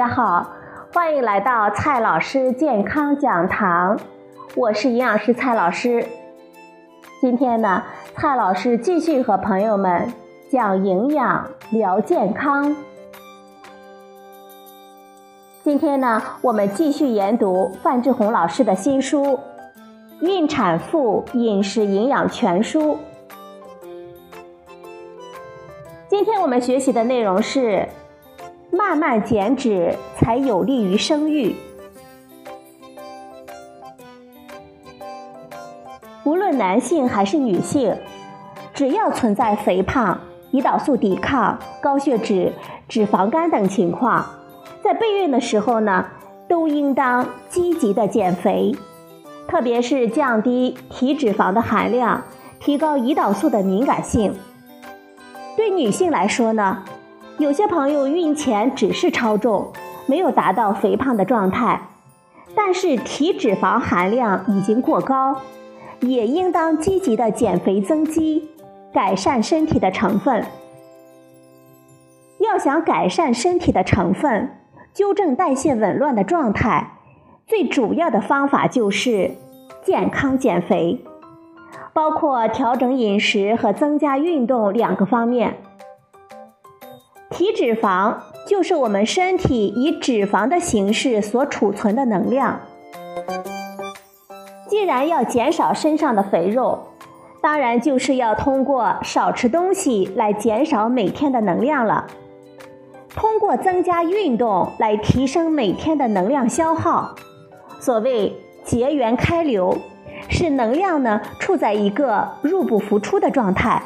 大家好，欢迎来到蔡老师健康讲堂，我是营养师蔡老师。今天呢，蔡老师继续和朋友们讲营养聊健康。今天呢，我们继续研读范志红老师的新书《孕产妇饮食营养全书》。今天我们学习的内容是。慢慢减脂才有利于生育。无论男性还是女性，只要存在肥胖、胰岛素抵抗、高血脂、脂肪肝等情况，在备孕的时候呢，都应当积极的减肥，特别是降低体脂肪的含量，提高胰岛素的敏感性。对女性来说呢。有些朋友孕前只是超重，没有达到肥胖的状态，但是体脂肪含量已经过高，也应当积极的减肥增肌，改善身体的成分。要想改善身体的成分，纠正代谢紊乱的状态，最主要的方法就是健康减肥，包括调整饮食和增加运动两个方面。体脂肪就是我们身体以脂肪的形式所储存的能量。既然要减少身上的肥肉，当然就是要通过少吃东西来减少每天的能量了。通过增加运动来提升每天的能量消耗。所谓结缘开流，是能量呢处在一个入不敷出的状态。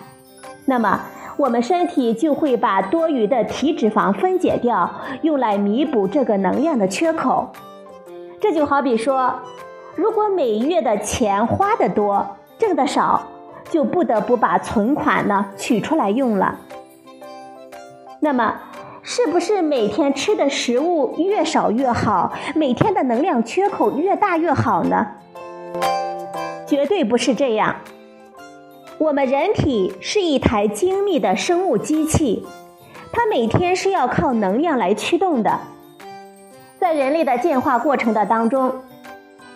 那么。我们身体就会把多余的体脂肪分解掉，用来弥补这个能量的缺口。这就好比说，如果每月的钱花的多，挣的少，就不得不把存款呢取出来用了。那么，是不是每天吃的食物越少越好，每天的能量缺口越大越好呢？绝对不是这样。我们人体是一台精密的生物机器，它每天是要靠能量来驱动的。在人类的进化过程的当中，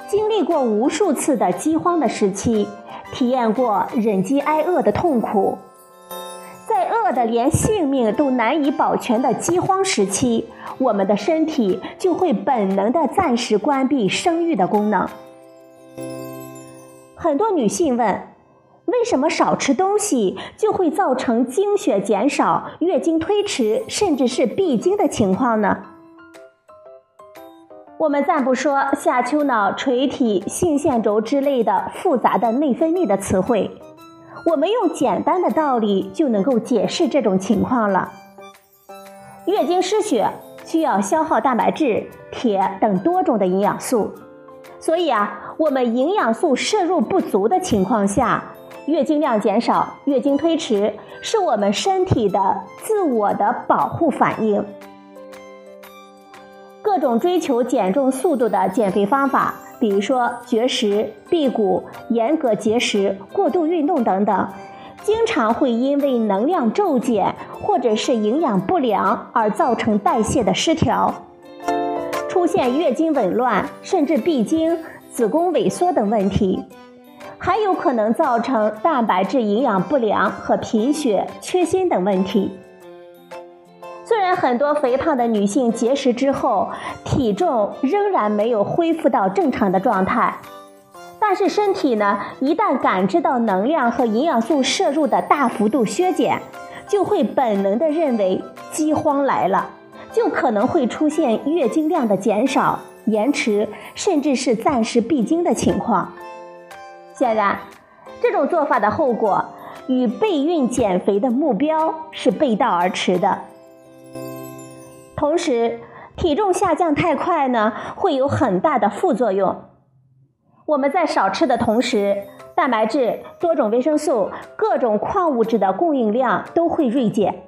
经历过无数次的饥荒的时期，体验过忍饥挨饿的痛苦，在饿的连性命都难以保全的饥荒时期，我们的身体就会本能的暂时关闭生育的功能。很多女性问。为什么少吃东西就会造成经血减少、月经推迟，甚至是闭经的情况呢？我们暂不说下丘脑、垂体、性腺轴之类的复杂的内分泌的词汇，我们用简单的道理就能够解释这种情况了。月经失血需要消耗蛋白质、铁等多种的营养素，所以啊，我们营养素摄入不足的情况下。月经量减少、月经推迟，是我们身体的自我的保护反应。各种追求减重速度的减肥方法，比如说绝食、辟谷、严格节食、过度运动等等，经常会因为能量骤减或者是营养不良而造成代谢的失调，出现月经紊乱，甚至闭经、子宫萎缩等问题。还有可能造成蛋白质营养不良和贫血、缺锌等问题。虽然很多肥胖的女性节食之后，体重仍然没有恢复到正常的状态，但是身体呢，一旦感知到能量和营养素摄入的大幅度削减，就会本能的认为饥荒来了，就可能会出现月经量的减少、延迟，甚至是暂时闭经的情况。显然，这种做法的后果与备孕减肥的目标是背道而驰的。同时，体重下降太快呢，会有很大的副作用。我们在少吃的同时，蛋白质、多种维生素、各种矿物质的供应量都会锐减，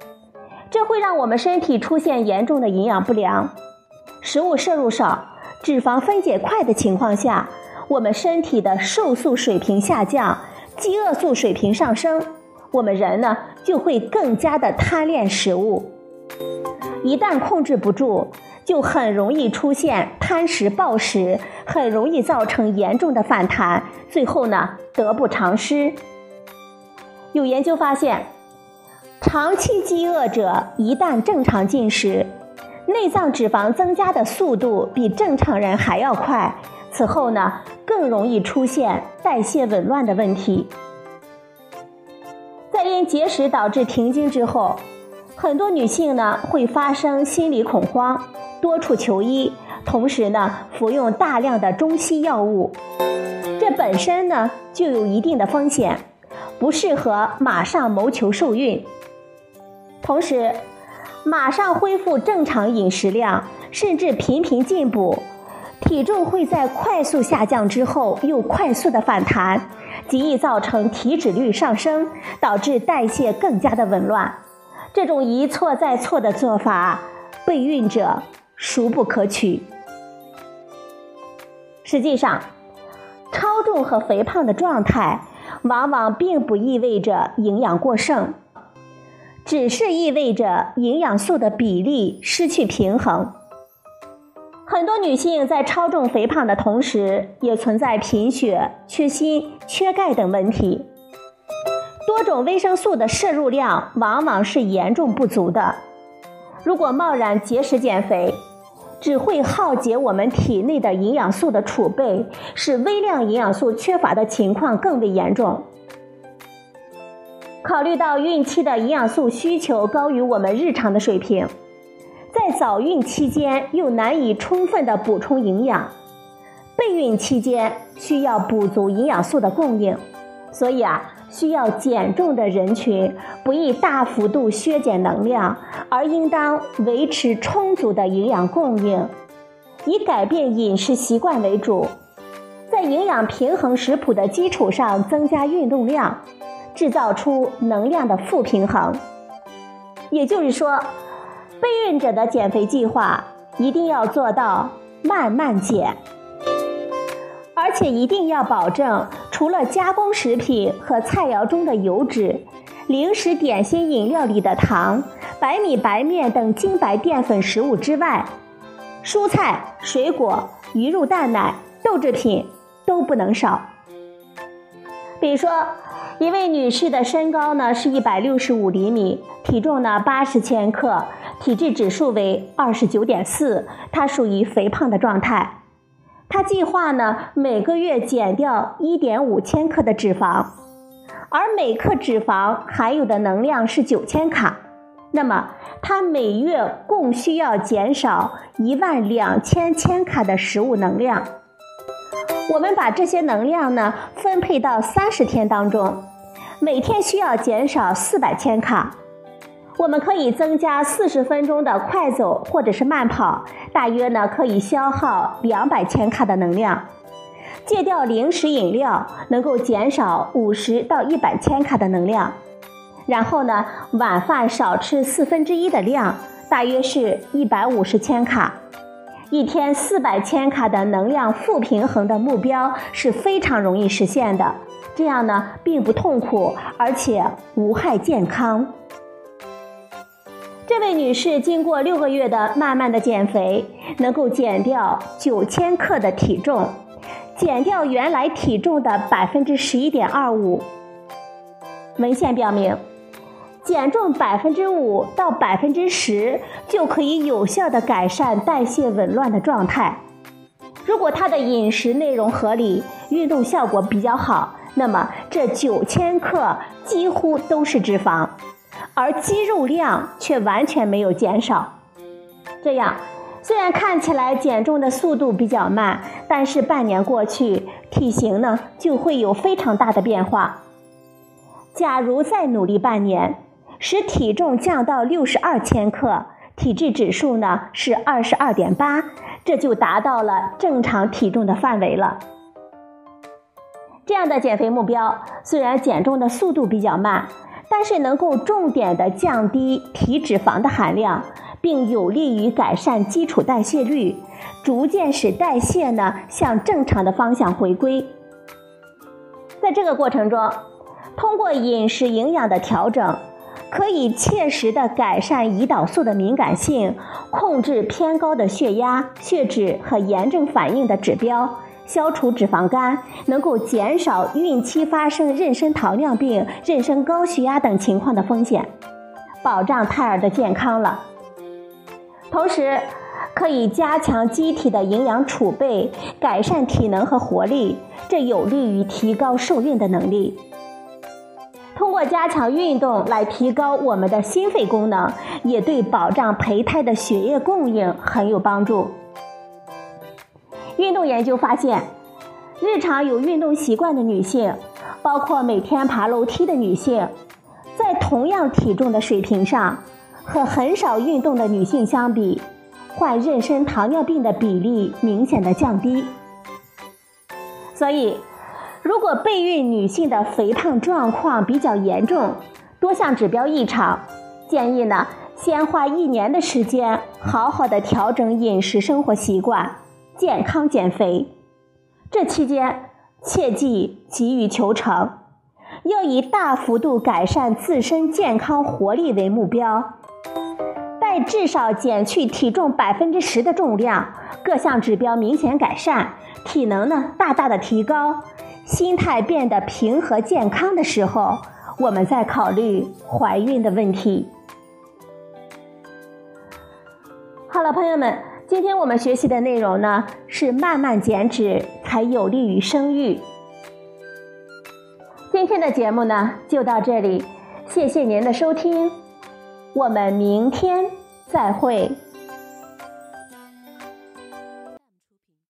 这会让我们身体出现严重的营养不良。食物摄入少、脂肪分解快的情况下。我们身体的瘦素水平下降，饥饿素水平上升，我们人呢就会更加的贪恋食物。一旦控制不住，就很容易出现贪食暴食，很容易造成严重的反弹，最后呢得不偿失。有研究发现，长期饥饿者一旦正常进食，内脏脂肪增加的速度比正常人还要快。此后呢，更容易出现代谢紊乱的问题。在因节食导致停经之后，很多女性呢会发生心理恐慌，多处求医，同时呢服用大量的中西药物，这本身呢就有一定的风险。不适合马上谋求受孕，同时，马上恢复正常饮食量，甚至频频进补，体重会在快速下降之后又快速的反弹，极易造成体脂率上升，导致代谢更加的紊乱。这种一错再错的做法，备孕者孰不可取？实际上，超重和肥胖的状态。往往并不意味着营养过剩，只是意味着营养素的比例失去平衡。很多女性在超重肥胖的同时，也存在贫血、缺锌、缺钙等问题，多种维生素的摄入量往往是严重不足的。如果贸然节食减肥，只会耗竭我们体内的营养素的储备，使微量营养素缺乏的情况更为严重。考虑到孕期的营养素需求高于我们日常的水平，在早孕期间又难以充分的补充营养，备孕期间需要补足营养素的供应，所以啊。需要减重的人群不宜大幅度削减能量，而应当维持充足的营养供应，以改变饮食习惯为主，在营养平衡食谱的基础上增加运动量，制造出能量的负平衡。也就是说，备孕者的减肥计划一定要做到慢慢减。而且一定要保证，除了加工食品和菜肴中的油脂、零食、点心、饮料里的糖、白米、白面等精白淀粉食物之外，蔬菜、水果、鱼肉、蛋奶、豆制品都不能少。比如说，一位女士的身高呢是一百六十五厘米，体重呢八十千克，体质指数为二十九点四，她属于肥胖的状态。她计划呢，每个月减掉一点五千克的脂肪，而每克脂肪含有的能量是九千卡，那么她每月共需要减少一万两千千卡的食物能量。我们把这些能量呢分配到三十天当中，每天需要减少四百千卡。我们可以增加四十分钟的快走或者是慢跑，大约呢可以消耗两百千卡的能量。戒掉零食饮料，能够减少五十到一百千卡的能量。然后呢，晚饭少吃四分之一的量，大约是一百五十千卡。一天四百千卡的能量负平衡的目标是非常容易实现的。这样呢，并不痛苦，而且无害健康。这位女士经过六个月的慢慢的减肥，能够减掉九千克的体重，减掉原来体重的百分之十一点二五。文献表明，减重百分之五到百分之十就可以有效的改善代谢紊乱的状态。如果她的饮食内容合理，运动效果比较好，那么这九千克几乎都是脂肪。而肌肉量却完全没有减少，这样虽然看起来减重的速度比较慢，但是半年过去，体型呢就会有非常大的变化。假如再努力半年，使体重降到六十二千克，体质指数呢是二十二点八，这就达到了正常体重的范围了。这样的减肥目标，虽然减重的速度比较慢。但是能够重点的降低体脂肪的含量，并有利于改善基础代谢率，逐渐使代谢呢向正常的方向回归。在这个过程中，通过饮食营养的调整，可以切实的改善胰岛素的敏感性，控制偏高的血压、血脂和炎症反应的指标，消除脂肪肝，能够减少孕期发生妊娠糖尿病、妊娠高血压等情况的风险，保障胎儿的健康了。同时，可以加强机体的营养储备，改善体能和活力，这有利于提高受孕的能力。通过加强运动来提高我们的心肺功能，也对保障胚胎的血液供应很有帮助。运动研究发现，日常有运动习惯的女性，包括每天爬楼梯的女性，在同样体重的水平上。和很少运动的女性相比，患妊娠糖尿病的比例明显的降低。所以，如果备孕女性的肥胖状况比较严重，多项指标异常，建议呢先花一年的时间，好好的调整饮食生活习惯，健康减肥。这期间切忌急于求成，要以大幅度改善自身健康活力为目标。在至少减去体重百分之十的重量，各项指标明显改善，体能呢大大的提高，心态变得平和健康的时候，我们再考虑怀孕的问题。好了，朋友们，今天我们学习的内容呢是慢慢减脂才有利于生育。今天的节目呢就到这里，谢谢您的收听，我们明天。再会。